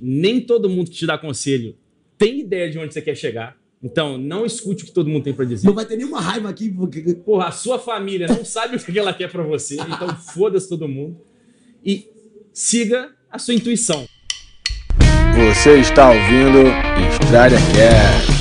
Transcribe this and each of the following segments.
nem todo mundo que te dá conselho tem ideia de onde você quer chegar. Então, não escute o que todo mundo tem para dizer. Não vai ter nenhuma raiva aqui. Porque... Porra, a sua família não sabe o que ela quer para você. Então, foda-se todo mundo. E siga a sua intuição. Você está ouvindo Estrada Cast.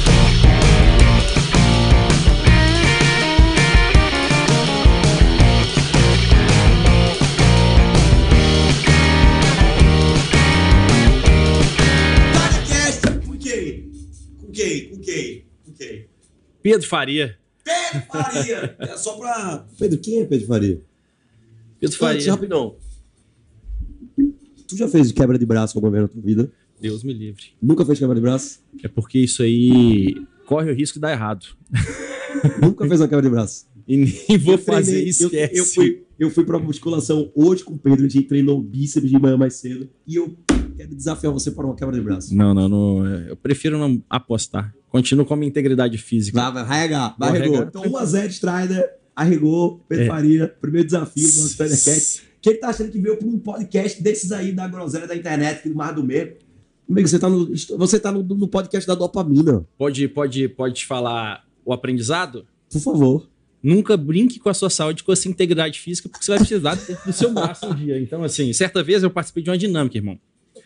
Pedro Faria. Pedro Faria! É só pra. Pedro, quem é Pedro Faria? Pedro Faria. Antes, rapidão. Tu já fez quebra de braço alguma vez na tua vida? Deus me livre. Nunca fez quebra de braço? É porque isso aí corre o risco de dar errado. Nunca fez uma quebra de braço? E nem vou Eu treinei- fazer, eu- esquece. Eu, fui, eu fui pra musculação hoje com o Pedro, a gente treinou bíceps de manhã mais cedo. E eu quero desafiar você para uma quebra de braço. Não, não, não. Eu prefiro não apostar. Continuo com a minha integridade física. Vai, vai, vai arregar, vai Vou arregou. Então 1x0 Strider, arregou, Pedro É. Faria, primeiro desafio do nosso Stridercast. Que ele tá achando que veio pra um podcast desses aí da groselha da internet, que do mais do meio. Amigo, você tá, no, você tá no, no podcast da dopamina. Pode, pode, pode te falar o aprendizado? Por favor. Nunca brinque com a sua saúde, com a sua integridade física, porque você vai precisar do seu braço um dia. Então, assim, certa vez eu participei de uma dinâmica, irmão.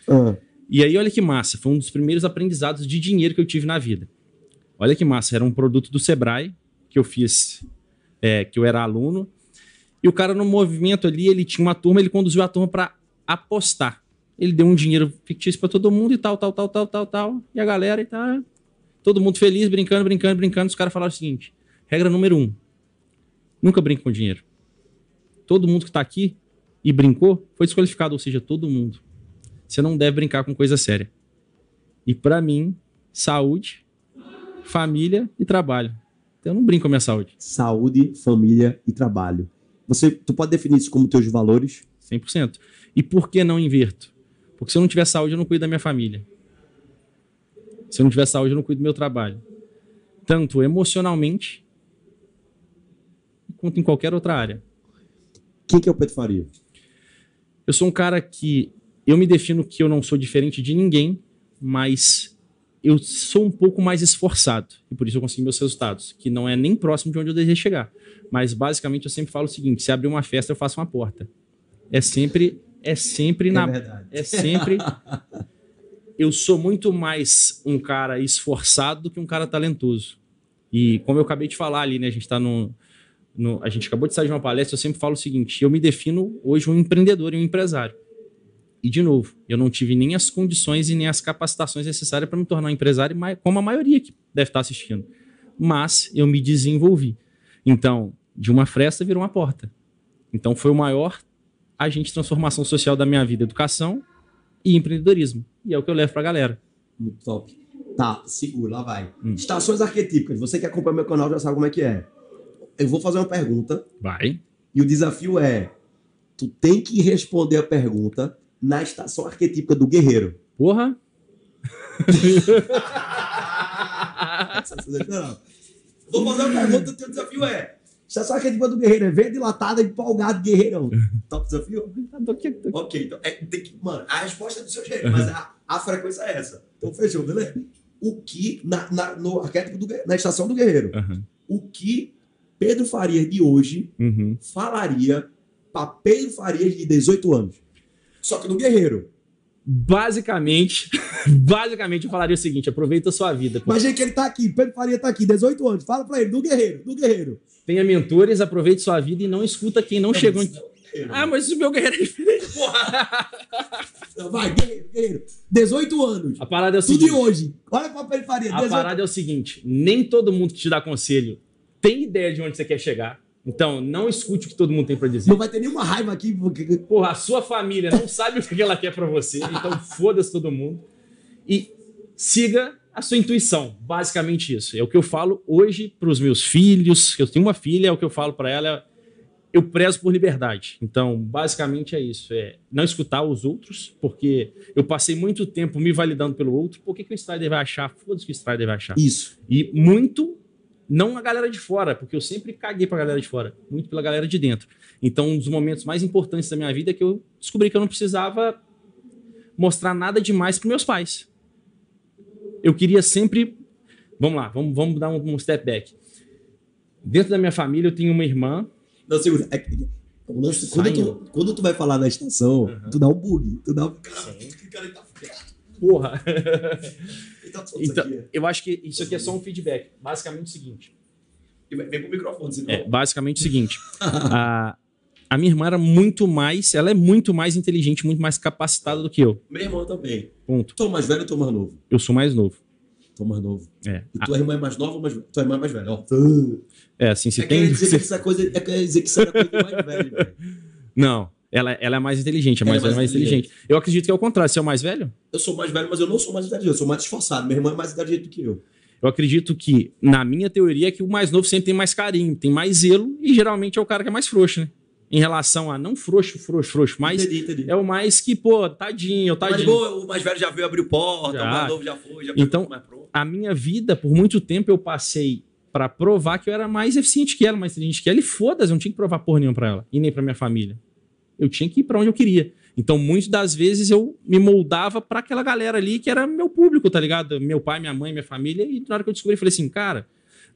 Ah, E aí, olha que massa, foi um dos primeiros aprendizados de dinheiro que eu tive na vida. Olha que massa, era um produto do Sebrae que eu fiz, é, que eu era aluno. E o cara no movimento ali, ele tinha uma turma, ele conduziu a turma para apostar. Ele deu um dinheiro fictício para todo mundo e tal, tal, tal, tal, tal, tal. E a galera e tá todo mundo feliz, brincando, brincando, brincando. Os caras falaram o seguinte: regra número um, nunca brinque com dinheiro. Todo mundo que tá aqui e brincou foi desqualificado, ou seja, todo mundo. Você não deve brincar com coisa séria. E pra mim, saúde, família e trabalho. Então eu não brinco com a minha saúde, saúde, família e trabalho. Você, tu pode definir isso como teus valores? 100%. E por que não inverto? Porque se eu não tiver saúde, eu não cuido da minha família. Se eu não tiver saúde, eu não cuido do meu trabalho. Tanto emocionalmente, quanto em qualquer outra área. Quem que é o Pedro Faria? Eu sou um cara que eu me defino que eu não sou diferente de ninguém, mas eu sou um pouco mais esforçado e por isso eu consegui meus resultados, que não é nem próximo de onde eu desejo chegar. Mas basicamente eu sempre falo o seguinte: se abrir uma festa, eu faço uma porta. É sempre, é sempre na, verdade. é sempre. Eu sou muito mais um cara esforçado do que um cara talentoso. E como eu acabei de falar ali, né? A gente tá no, no- a gente acabou de sair de uma palestra, eu sempre falo o seguinte: eu me defino hoje um empreendedor e um empresário. E, de novo, eu não tive nem as condições e nem as capacitações necessárias para me tornar um empresário, como a maioria que deve estar assistindo. Mas eu me desenvolvi. Então, de uma fresta virou uma porta. Então, foi o maior agente de transformação social da minha vida: educação e empreendedorismo. E é o que eu levo para a galera. Muito top. Tá, segura, lá vai. Hum. Estações arquetípicas. Você que acompanha meu canal já sabe como é que é. Eu vou fazer uma pergunta Vai. e o desafio é: tu tem que responder a pergunta na estação arquetípica do guerreiro. Porra! Não. Vou fazer uma pergunta, o teu desafio é: estação arquetípica do guerreiro é verde latada, empolgado, guerreirão. Top desafio? Ok, então. É, tem que, mano, a resposta é do seu jeito, mas a, a frequência é essa. Então fechou, beleza? O que, na, na- no arquétipo do, na estação do guerreiro, Aham. o que Pedro Farias de hoje Uhum. falaria para Pedro Farias de 18 anos? Só que no guerreiro. Basicamente, basicamente eu falaria o seguinte: aproveita a sua vida. Imagina que ele tá aqui, Pedro Faria tá aqui, 18 anos. Fala pra ele, do guerreiro, do guerreiro. Tenha mentores, aproveite sua vida e não escuta quem não, chegou. mas em- não é. Ah, mas o meu guerreiro é diferente. Não, Vai, guerreiro, guerreiro. 18 anos. A parada é o Tudo de seguinte: hoje. Olha pra Pedro Faria, a 18 parada é o seguinte: nem todo mundo que te dá conselho tem ideia de onde você quer chegar. Então, não escute o que todo mundo tem pra dizer. Não vai ter nenhuma raiva aqui, porque Porra, a sua família não sabe o que ela quer pra você, então foda-se todo mundo. E siga a sua intuição, basicamente isso. É o que eu falo hoje pros meus filhos, que eu tenho uma filha, é o que eu falo pra ela, eu prezo por liberdade. Então, basicamente é isso, é não escutar os outros, porque eu passei muito tempo me validando pelo outro, por que, que o Strider vai achar? Foda-se o que o Strider vai achar. Isso. E muito, não a galera de fora, porque eu sempre caguei pra galera de fora, muito pela galera de dentro. Então, um dos momentos mais importantes da minha vida é que eu descobri que eu não precisava mostrar nada demais para meus pais. Eu queria sempre. Vamos lá, vamos, vamos dar um, um step back. Dentro da minha família, eu tenho uma irmã. Não, segura. É, quando, tu, quando tu vai falar na estação, uhum. tu dá um bug. Tu dá um. Cara, cara tá Porra. então, então eu acho que isso aqui é só um feedback. Basicamente o seguinte. Vem pro microfone, senão. É, basicamente o seguinte. a, a minha irmã era muito mais, ela é muito mais inteligente, muito mais capacitada do que eu. Meu irmão também. Ponto. É mais velho ou é mais novo? Eu sou mais novo. É mais novo. É. E tua a... irmã é mais nova ou mais velha? Tua irmã é mais velha, ó. É, assim, se é tem... Quer dizer que essa coisa, é quer dizer que era coisa mais velho, velho. Não. Ela, ela é mais inteligente, a mais velha é mais inteligente. inteligente. Eu acredito que é o contrário. Você é o mais velho? Eu sou mais velho, mas eu não sou mais inteligente. Eu sou mais esforçado. Minha irmã é mais inteligente do que eu. Eu acredito que, na minha teoria, é que o mais novo sempre tem mais carinho, tem mais zelo e geralmente é o cara que é mais frouxo, né? Em relação a não frouxo, frouxo, frouxo, mas entendi, entendi. é o mais que, pô, tadinho, tadinho. Mas, boa, o mais velho já veio abrir porta, já. o mais novo já foi, já Então, a minha vida, por muito tempo, eu passei para provar que eu era mais eficiente que ela, mais inteligente que ela, e foda-se, eu não tinha que provar porra nenhuma pra ela, e nem pra minha família. Eu tinha que ir para onde eu queria. Então, muitas das vezes eu me moldava para aquela galera ali que era meu público, tá ligado? Meu pai, minha mãe, minha família. E na hora que eu descobri, eu falei assim, cara,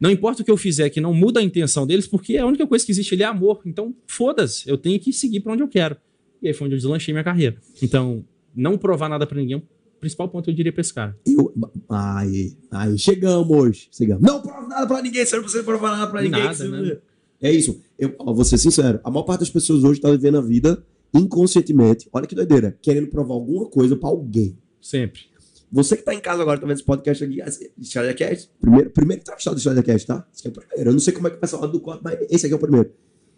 não importa o que eu fizer, que não muda a intenção deles, porque a única coisa que existe ali é amor. Então, foda-se, eu tenho que seguir para onde eu quero. E aí foi onde eu deslanchei minha carreira. Então, não provar nada para ninguém é o principal ponto eu diria pra esse cara. Eu, aí, aí, chegamos, chegamos. Não prova nada pra ninguém, você não precisa provar nada pra ninguém. Nada, né? É isso. Eu ó, vou ser sincero, a maior parte das pessoas hoje tá vivendo a vida inconscientemente, olha que doideira, querendo provar alguma coisa para alguém. Sempre. Você que tá em casa agora, tá vendo esse podcast aqui, StradaCast, primeiro, primeiro entrevistado do StradaCast, tá? Esse aqui é o primeiro. Eu não sei como é que o pessoal do corte, mas esse aqui é o primeiro.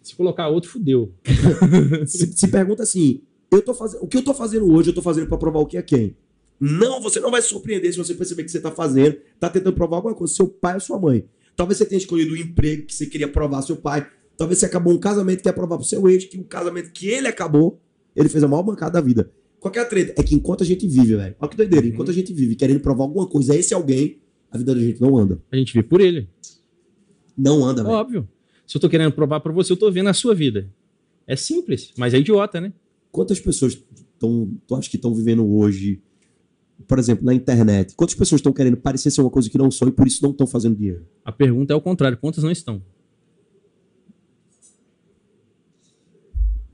Se colocar outro, fudeu. se, se, pergunta assim, eu tô fazendo, o que eu tô fazendo hoje, eu tô fazendo para provar o que é quem? Não, você não vai se surpreender se você perceber que você tá fazendo, tá tentando provar alguma coisa, seu pai ou sua mãe. Talvez você tenha escolhido o emprego que você queria provar seu pai, Talvez você acabou um casamento que ia provar pro seu ex que o casamento que ele acabou, ele fez a maior bancada da vida. Qual é a treta? É que enquanto a gente vive, velho. Olha que doideira. Uhum. Enquanto a gente vive querendo provar alguma coisa a esse alguém, a vida da gente não anda. A gente vive por ele. Não anda, velho. Óbvio. Se eu tô querendo provar para você, eu tô vendo a sua vida. É simples, mas é idiota, né? Quantas pessoas estão, tu acha que estão vivendo hoje, por exemplo, na internet? Quantas pessoas estão querendo parecer ser uma coisa que não são e por isso não estão fazendo dinheiro? A pergunta é o contrário: quantas não estão?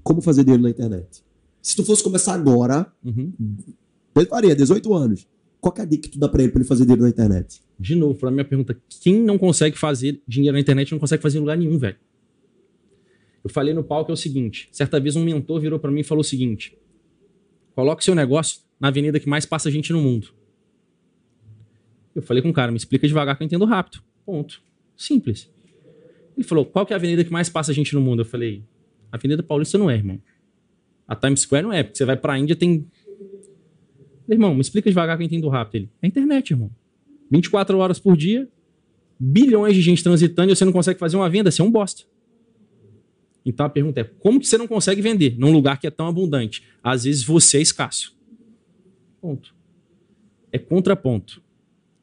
como fazer dinheiro na internet. Se tu fosse começar agora, uhum. faria 18 anos. Qual é a dica que tu dá pra ele pra ele fazer dinheiro na internet? De novo, pra minha pergunta, quem não consegue fazer dinheiro na internet não consegue fazer em lugar nenhum, velho. Eu falei no palco é o seguinte: certa vez um mentor virou para mim e falou o seguinte: coloque seu negócio na avenida que mais passa gente no mundo. Eu falei com o cara, me explica devagar que eu entendo rápido. Ponto. Simples. Ele falou: qual que é a avenida que mais passa gente no mundo? Eu falei: a Avenida Paulista não é, irmão. A Times Square não é, porque você vai pra Índia tem. Irmão, me explica devagar que eu entendo rápido. Ele, é internet, irmão. 24 horas por dia, bilhões de gente transitando e você não consegue fazer uma venda, você é um bosta. Então a pergunta é: como que você não consegue vender num lugar que é tão abundante? Às vezes você é escasso. Ponto. É contraponto.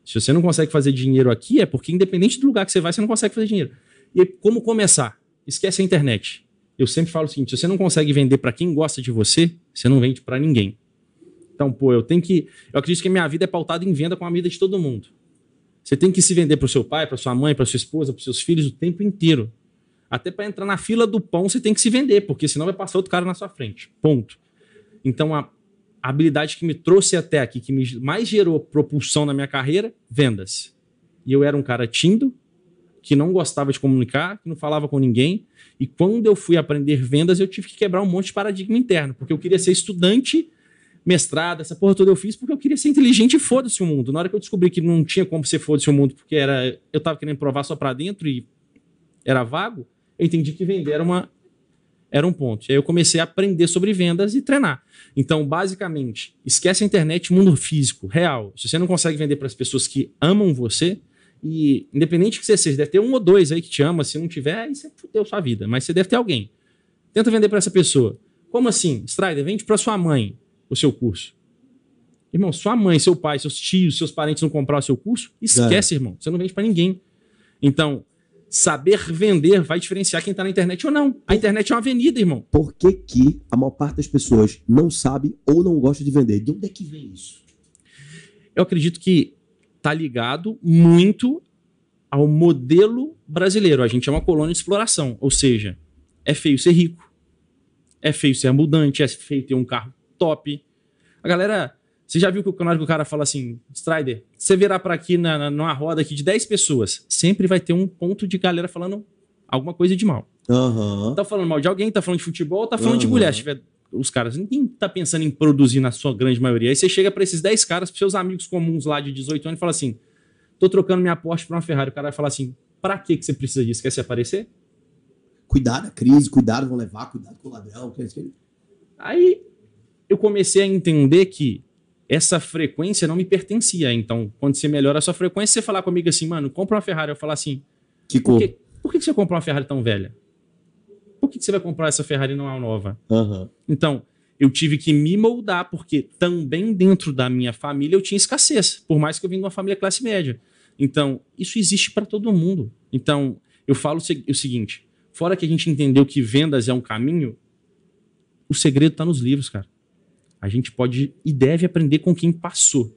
Se você não consegue fazer dinheiro aqui, é porque, independente do lugar que você vai, você não consegue fazer dinheiro. E como começar? Esquece a internet eu sempre falo o seguinte: se você não consegue vender para quem gosta de você, você não vende para ninguém. Então, pô, eu tenho que. Eu acredito que a minha vida é pautada em venda com a vida de todo mundo. Você tem que se vender para o seu pai, para sua mãe, para sua esposa, para seus filhos o tempo inteiro. Até para entrar na fila do pão você tem que se vender, porque senão vai passar outro cara na sua frente. Ponto. Então, a, a habilidade que me trouxe até aqui, que me mais gerou propulsão na minha carreira, vendas. E eu era um cara tímido, que não gostava de comunicar, que não falava com ninguém. E quando eu fui aprender vendas, eu tive que quebrar um monte de paradigma interno, porque eu queria ser estudante, mestrado, essa porra toda eu fiz porque eu queria ser inteligente e foda-se o mundo. Na hora que eu descobri que não tinha como ser foda-se o mundo, porque era eu tava querendo provar só para dentro e era vago, eu entendi que vender era uma era um ponto. E aí eu comecei a aprender sobre vendas e treinar. Então, basicamente, esquece a internet, mundo físico, real. Se você não consegue vender para as pessoas que amam você, e independente que você seja, deve ter um ou dois aí que te ama. Se não tiver, aí você fudeu sua vida. Mas você deve ter alguém. Tenta vender para essa pessoa. Como assim? Strider, vende para sua mãe o seu curso. Irmão, sua mãe, seu pai, seus tios, seus parentes não comprar o seu curso, esquece, é. irmão. Você não vende para ninguém. Então, Saber vender vai diferenciar quem tá na internet ou não. A internet é uma avenida, irmão. Por que, que a maior parte das pessoas não sabe ou não gosta de vender? De onde é que vem isso? Eu acredito que tá ligado muito ao modelo brasileiro. A gente é uma colônia de exploração, ou seja, é feio ser rico, é feio ser abundante, é feio ter um carro top. A galera, você já viu que o canal que o cara fala assim, Strider, você virar para aqui na, na, numa roda aqui de 10 pessoas, sempre vai ter um ponto de galera falando alguma coisa de mal. Aham. Tá falando mal de alguém, tá falando de futebol, tá falando de Aham. mulher. Se tiver os caras, ninguém tá pensando em produzir na sua grande maioria. Aí você chega pra esses 10 caras, pros seus amigos comuns lá de 18 anos e fala assim: tô trocando minha Porsche pra uma Ferrari. O cara vai falar assim: pra que que você precisa disso? Quer se aparecer? Cuidado a crise, cuidado, vão levar, cuidado com o ladrão. que é Aí eu comecei a entender que essa frequência não me pertencia. Então, quando você melhora a sua frequência, você falar comigo assim, mano, compra uma Ferrari. Eu falar assim, Que por cor? que, por que você comprou uma Ferrari tão velha? Por que você vai comprar essa Ferrari e não é uma nova? Aham. Então, eu tive que me moldar, porque também dentro da minha família eu tinha escassez, por mais que eu vim de uma família classe média. Então, isso existe para todo mundo. Então, eu falo o seguinte: fora que a gente entendeu que vendas é um caminho, o segredo está nos livros, cara. A gente pode e deve aprender com quem passou.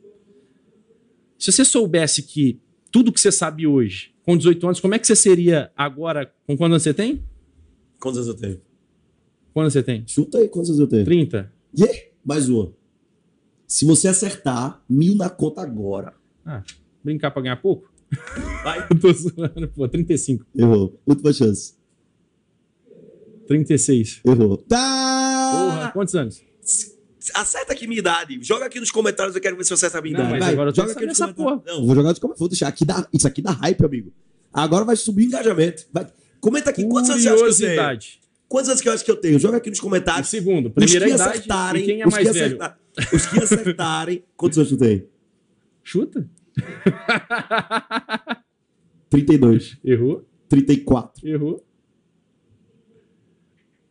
Se você soubesse que tudo que você sabe hoje, com 18 anos, como é que você seria agora? Com quantos anos você tem? Quantos anos eu tenho? Quantos você tem? Chuta aí quantos anos eu tenho. 30? Yeah. Mais uma. Se você acertar, mil na conta agora. Ah, brincar pra ganhar pouco? Vai. Eu tô zoando, pô. 35. Errou. Última chance. 36. Errou. Porra, Tá! quantos anos? Acerta aqui minha idade. Joga aqui nos comentários, eu quero ver se você acerta a minha Não, idade. mas agora eu tô joga sabendo nos essa comentários. Não, vou jogar nos comentários. Vou deixar. Aqui dá, isso aqui dá hype, amigo. Agora vai subir o engajamento. Vai. Comenta aqui quantos anos você acha que eu tenho. Quantos anos que eu acho que eu tenho? Joga aqui nos E comentários. segundo, Os primeira que idade acertarem. e quem é os mais que velho? acertar- os que acertarem. Quantos anos tu tem? Chuta. 32. Errou, 34. errou.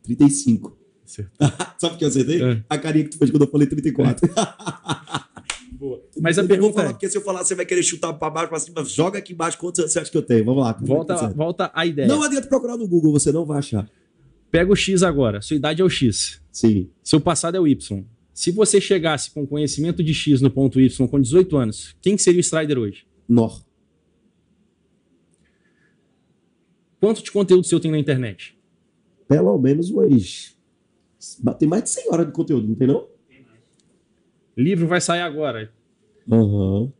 35. Sabe por que eu acertei? É. A carinha que tu fez quando eu falei 34. Boa. Mas a Eu pergunta falar, é, porque se eu falar, você vai querer chutar pra baixo, pra cima. Joga aqui embaixo quantos anos você acha que eu tenho. Vamos lá. volta, volta à ideia. Não adianta procurar no Google, você não vai achar. Pega o X agora. Sua idade é o X. Sim. Seu passado é o Y. Se você chegasse com conhecimento de X no ponto Y com 18 anos, quem que seria o Strider hoje? Nor. Quanto de conteúdo seu tem na internet? Pelo menos umas. Tem mais de 100 horas de conteúdo, não tem não? Livro vai sair agora. Aham.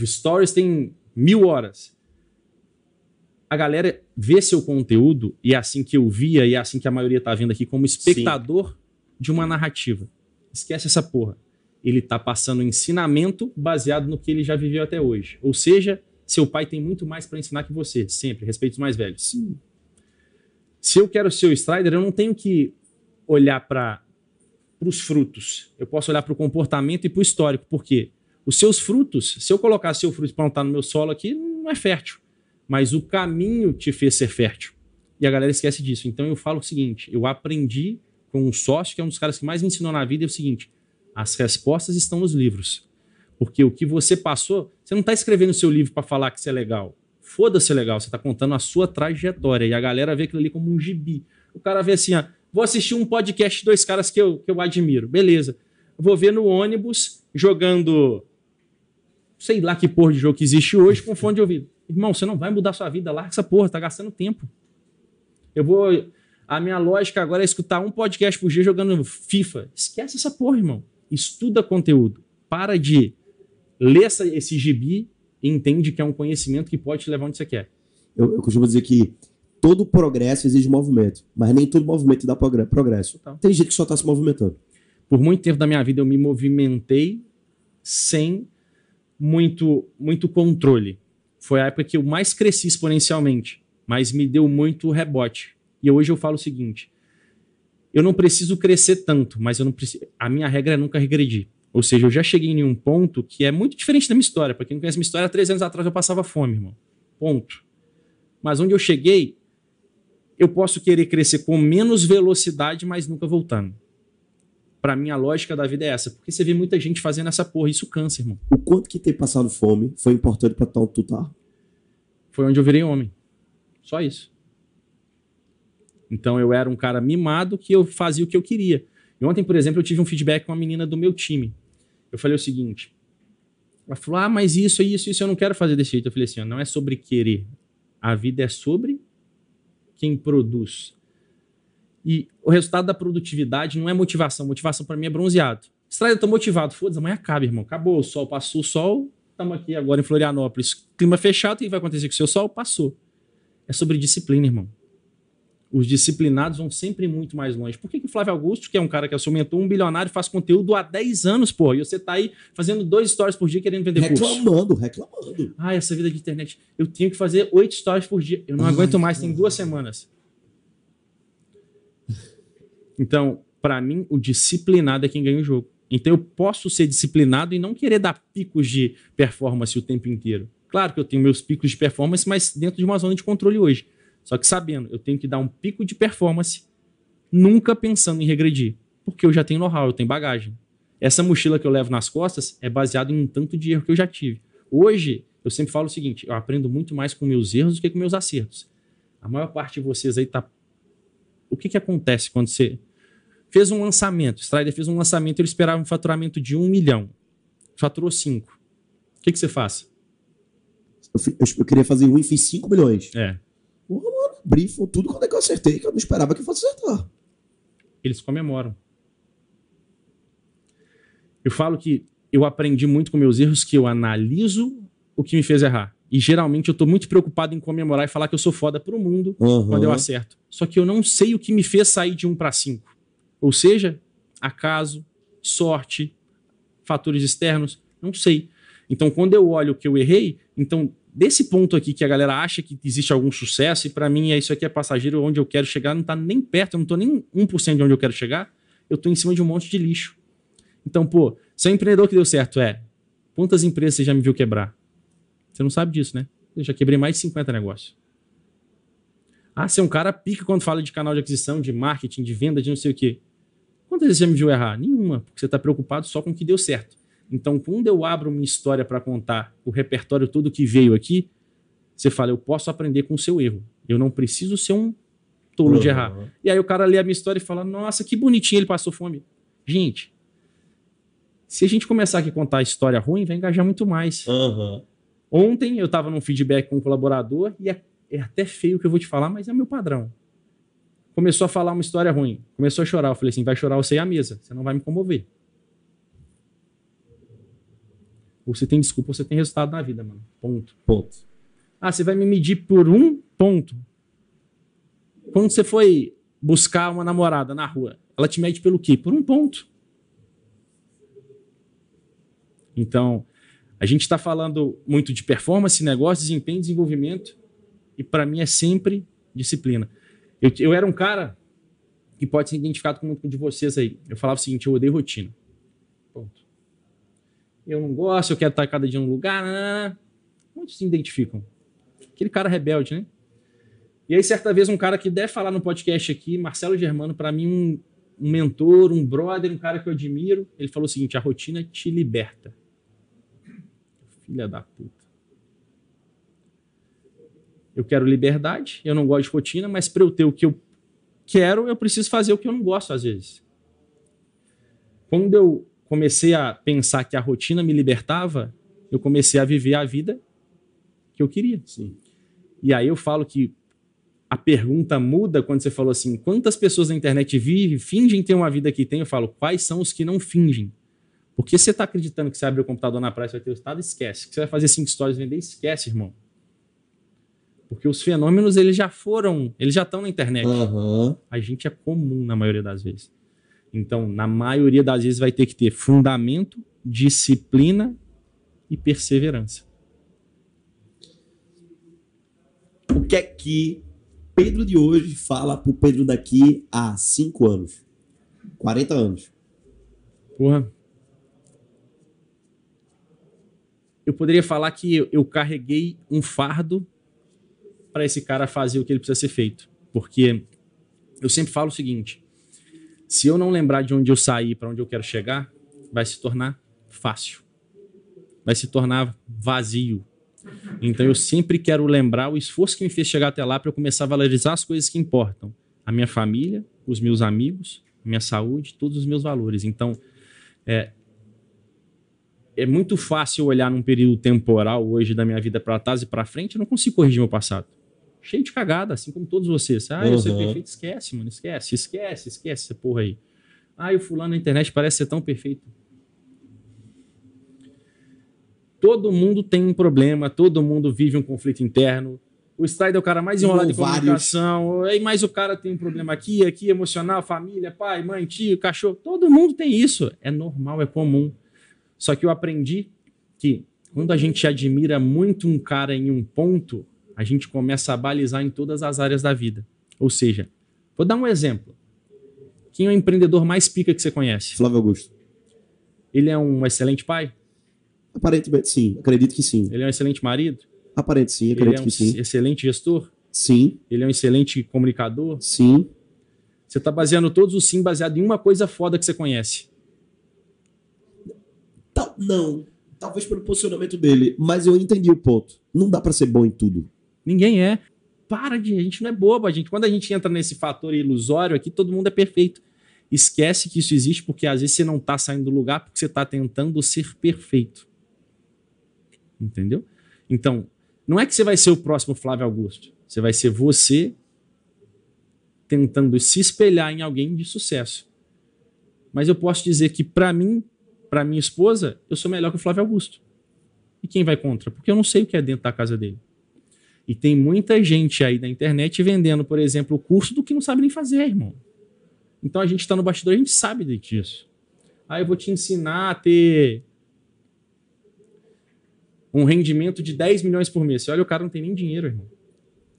Stories tem mil horas. A galera vê seu conteúdo, e é assim que eu via, e é assim que a maioria tá vendo aqui, como espectador de uma narrativa. Esquece essa porra. Ele tá passando ensinamento baseado no que ele já viveu até hoje. Ou seja, seu pai tem muito mais para ensinar que você, sempre. Respeite os mais velhos. Sim. Se eu quero ser o Strider, eu não tenho que olhar para os frutos. Eu posso olhar para o comportamento e para o histórico. Por quê? Os seus frutos, se eu colocar seu fruto e plantar no meu solo aqui, não é fértil. Mas o caminho te fez ser fértil. E a galera esquece disso. Então eu falo o seguinte: eu aprendi com um sócio, que é um dos caras que mais me ensinou na vida, é o seguinte: as respostas estão nos livros. Porque o que você passou, você não está escrevendo o seu livro para falar que isso é legal. Foda-se legal, você está contando a sua trajetória. E a galera vê aquilo ali como um gibi. O cara vê assim, ó, vou assistir um podcast de dois caras que eu, que eu admiro. Beleza. Vou ver no ônibus jogando sei lá que porra de jogo que existe hoje com fone de ouvido. Irmão, você não vai mudar sua vida, larga essa porra, tá gastando tempo. Eu vou. A minha lógica agora é escutar um podcast por dia jogando FIFA. Esquece essa porra, irmão. Estuda conteúdo. Para de ler essa, esse gibi e entende que é um conhecimento que pode te levar onde você quer. Eu, eu costumo dizer que todo progresso exige movimento, mas nem todo movimento dá progre- progresso. Tem gente que só está se movimentando. Por muito tempo da minha vida eu me movimentei sem muito, muito controle. Foi a época que eu mais cresci exponencialmente, mas me deu muito rebote. E hoje eu falo o seguinte: eu não preciso crescer tanto, mas eu não preciso. A minha regra é nunca regredir. Ou seja, eu já cheguei em um ponto que é muito diferente da minha história. Para quem não conhece minha história, há três anos atrás eu passava fome, irmão. Ponto. Mas onde eu cheguei, eu posso querer crescer com menos velocidade, mas nunca voltando. Pra mim, a lógica da vida é essa. Porque você vê muita gente fazendo essa porra. Isso cansa, irmão. O quanto que ter passado fome foi importante para tal tu tá? Foi onde eu virei homem. Só isso. Então eu era um cara mimado que eu fazia o que eu queria. E ontem, por exemplo, eu tive um feedback com uma menina do meu time. Eu falei o seguinte: ela falou, ah, mas isso, isso, isso eu não quero fazer desse jeito. Eu falei assim: não é sobre querer. A vida é sobre quem produz. E o resultado da produtividade não é motivação. Motivação para mim é bronzeado. Estrada, eu tô motivado. Foda-se, amanhã acaba, irmão. Acabou. O sol passou, o sol. Estamos aqui agora em Florianópolis. Clima fechado, o que vai acontecer com o seu sol? Passou. É sobre disciplina, irmão os disciplinados vão sempre muito mais longe. Por que, que o Flávio Augusto, que é um cara que é seu mentor, um bilionário, faz conteúdo há 10 anos, pô, e você tá aí fazendo dois stories por dia querendo vender reclamando, curso? Reclamando, reclamando. Ah, essa vida de internet. Eu tenho que fazer oito stories por dia. Eu não Ai, aguento mais, tem duas semanas. Então, para mim, o disciplinado é quem ganha o jogo. Então, eu posso ser disciplinado e não querer dar picos de performance o tempo inteiro. Claro que eu tenho meus picos de performance, mas dentro de uma zona de controle hoje. Só que sabendo, eu tenho que dar um pico de performance, nunca pensando em regredir, porque eu já tenho know-how, eu tenho bagagem. Essa mochila que eu levo nas costas é baseada em um tanto de erro que eu já tive. Hoje, eu sempre falo o seguinte: eu aprendo muito mais com meus erros do que com meus acertos. A maior parte de vocês aí tá. O que, que acontece quando você fez um lançamento? O Strider fez um lançamento, ele esperava um faturamento de um milhão. Faturou cinco. O que, que você faz? Eu, eu, queria fazer um e fiz 5 milhões. É. Brifam tudo quando é que eu acertei, que eu não esperava que fosse acertar. Eles comemoram. Eu falo que eu aprendi muito com meus erros, que eu analiso o que me fez errar. E geralmente eu tô muito preocupado em comemorar e falar que eu sou foda pro mundo uhum. quando eu acerto. Só que eu não sei o que me fez sair de 1 para 5. Ou seja, acaso, sorte, fatores externos, não sei. Então, quando eu olho o que eu errei, então desse ponto aqui que a galera acha que existe algum sucesso, e para mim é isso aqui é passageiro, onde eu quero chegar não tá nem perto, eu não tô nem 1% de onde eu quero chegar, eu tô em cima de um monte de lixo. Então, pô, se é empreendedor que deu certo, é, quantas empresas você já me viu quebrar? Você não sabe disso, né? Eu já quebrei mais de 50 negócios. Ah, você é um cara pica quando fala de canal de aquisição, de marketing, de venda, de não sei o quê. Quantas vezes você me viu errar? Nenhuma, porque você está preocupado só com o que deu certo. Então, quando eu abro minha história para contar o repertório todo que veio aqui, você fala, eu posso aprender com o seu erro. Eu não preciso ser um tolo uhum. de errar. E aí o cara lê a minha história e fala, nossa, que bonitinho ele passou fome. Gente, se a gente começar aqui a contar a história ruim, vai engajar muito mais. Uhum. Ontem eu estava num feedback com um colaborador e é, é até feio o que eu vou te falar, mas é o meu padrão. Começou a falar uma história ruim, começou a chorar. Eu falei assim: vai chorar você e a mesa, você não vai me comover. Ou você tem desculpa, você tem resultado na vida, mano. Ponto. Ponto. Ah, você vai me medir por um ponto. Quando você foi buscar uma namorada na rua, ela te mede pelo quê? Por um ponto. Então, a gente está falando muito de performance, negócio, desempenho, desenvolvimento, e para mim é sempre disciplina. Eu, eu era um cara que pode ser identificado com muito de vocês aí. Eu falava o seguinte: eu odeio rotina. Ponto eu não gosto, eu quero estar cada dia num lugar. Não, não, não. Muitos se identificam. Aquele cara rebelde, né? E aí, certa vez, um cara que deve falar no podcast aqui, Marcelo Germano, para mim, um, um, mentor, um brother, um cara que eu admiro, ele falou o seguinte: a rotina te liberta. Filha da puta. Eu quero liberdade, eu não gosto de rotina, mas para eu ter o que eu quero, eu preciso fazer o que eu não gosto às vezes. Quando eu comecei a pensar que a rotina me libertava, eu comecei a viver a vida que eu queria. Sim. E aí eu falo que a pergunta muda quando você falou assim: quantas pessoas na internet vivem, fingem ter uma vida que tem? Eu falo, quais são os que não fingem? Porque você está acreditando que você abre o computador na praia e vai ter o estado? Esquece. Que você vai fazer cinco histórias vender? Esquece, irmão. Porque os fenômenos, eles já foram, eles já estão na internet. Uhum. A gente é comum na maioria das vezes. Então, na maioria das vezes, vai ter que ter fundamento, disciplina e perseverança. O que é que Pedro de hoje fala pro Pedro daqui a 5 anos? 40 anos. Porra. Eu poderia falar que eu carreguei um fardo para esse cara fazer o que ele precisa ser feito. Porque eu sempre falo o seguinte: se eu não lembrar de onde eu saí para onde eu quero chegar, vai se tornar fácil. Vai se tornar vazio. Então eu sempre quero lembrar o esforço que me fez chegar até lá para eu começar a valorizar as coisas que importam. A minha família, os meus amigos, minha saúde, todos os meus valores. Então, é, é muito fácil olhar num período temporal hoje da minha vida para trás e para frente, eu não consigo corrigir meu passado. Cheio de cagada, assim como todos vocês. Ah, eu sou Uhum. perfeito, esquece, mano, esquece, esquece, esquece essa porra aí. Ah, o fulano na internet parece ser tão perfeito. Todo mundo tem um problema, todo mundo vive um conflito interno. O Strider é o cara mais enrolado em Vários. comunicação. Aí mais o cara tem um problema aqui, aqui, emocional, família, pai, mãe, tio, cachorro. Todo mundo tem isso. É normal, é comum. Só que eu aprendi que quando a gente admira muito um cara em um ponto, a gente começa a balizar em todas as áreas da vida. Ou seja, vou dar um exemplo. Quem é o empreendedor mais pica que você conhece? Flávio Augusto. Ele é um excelente pai? Aparentemente sim, acredito que sim. Ele é um excelente marido? Aparente sim, Ele acredito é um que sim. excelente gestor? Sim, Ele é um excelente comunicador? sim. Você está baseando todos os sim baseado em uma coisa foda que você conhece. Não, talvez pelo posicionamento dele, mas eu entendi o ponto. Não dá pra ser bom em tudo. Ninguém é. Para de. A gente não é bobo. A gente, quando a gente entra nesse fator ilusório aqui, todo mundo é perfeito. Esquece que isso existe porque às vezes você não tá saindo do lugar porque você tá tentando ser perfeito. Entendeu? Então, não é que você vai ser o próximo Flávio Augusto. Você vai ser você tentando se espelhar em alguém de sucesso. Mas eu posso dizer que para mim, para minha esposa, eu sou melhor que o Flávio Augusto. E quem vai contra? Porque eu não sei o que é dentro da casa dele. E tem muita gente aí na internet vendendo, por exemplo, o curso do que não sabe nem fazer, irmão. Então a gente está no bastidor, a gente sabe disso. Ah, eu vou te ensinar a ter um rendimento de 10 milhões por mês. Você olha, o cara não tem nem dinheiro, irmão.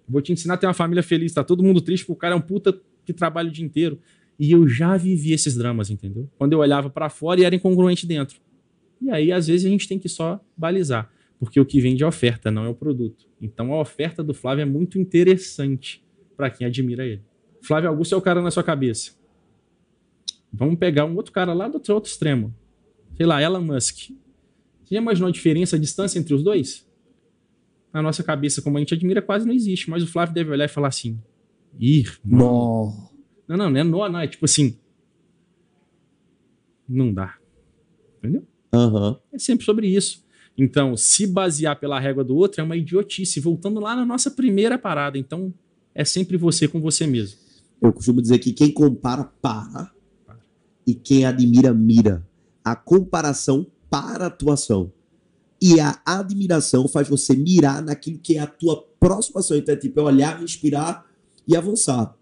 Vou te ensinar a ter uma família feliz. Tá todo mundo triste porque o cara é um puta que trabalha o dia inteiro. E eu já vivi esses dramas, entendeu? Quando eu olhava para fora e era incongruente dentro. E aí, às vezes, a gente tem que só balizar. Porque o que vende é a oferta, não é o produto. Então a oferta do Flávio é muito interessante para quem admira ele. Flávio Augusto é o cara na sua cabeça. Vamos pegar um outro cara lá do outro, extremo. Sei lá, Elon Musk. Você já imaginou a diferença, a distância entre os dois? Na nossa cabeça, como a gente admira, quase não existe. Mas o Flávio deve olhar e falar assim: Ih, Nó. não, não, não é nó, não. É tipo assim. Não dá. Entendeu? Aham. É sempre sobre isso. Então, se basear pela régua do outro é uma idiotice. Voltando lá na nossa primeira parada. Então, é sempre você com você mesmo. Eu costumo dizer que quem compara, para. E quem admira, mira. A comparação para a atuação. E a admiração faz você mirar naquilo que é a tua próxima ação. Então é tipo, é olhar, me inspirar e avançar.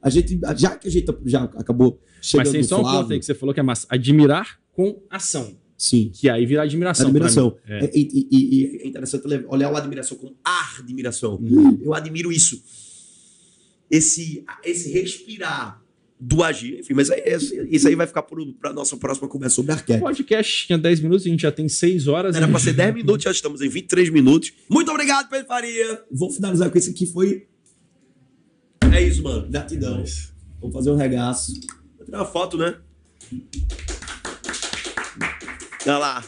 A gente, já que a gente já acabou chegando Mas tem só um ponto aí que você falou que é massa. Admirar com ação. Sim, Que aí vira admiração. admiração. É. É, E, e- e- é interessante olhar o admiração como admiração. Uhum. Eu admiro isso. Esse, esse respirar do agir. Enfim, mas é, isso- aí vai ficar para nossa próxima conversa sobre O arquétipo. podcast tinha 10 minutos, a gente já tem 6 horas. Era para ser 10 minutos, já estamos em 23 minutos. Muito obrigado, Pedro Faria. Vou finalizar com esse aqui, foi... É isso, mano. Gratidão. Vamos fazer um regaço. Vou tirar uma foto, né? Olha lá.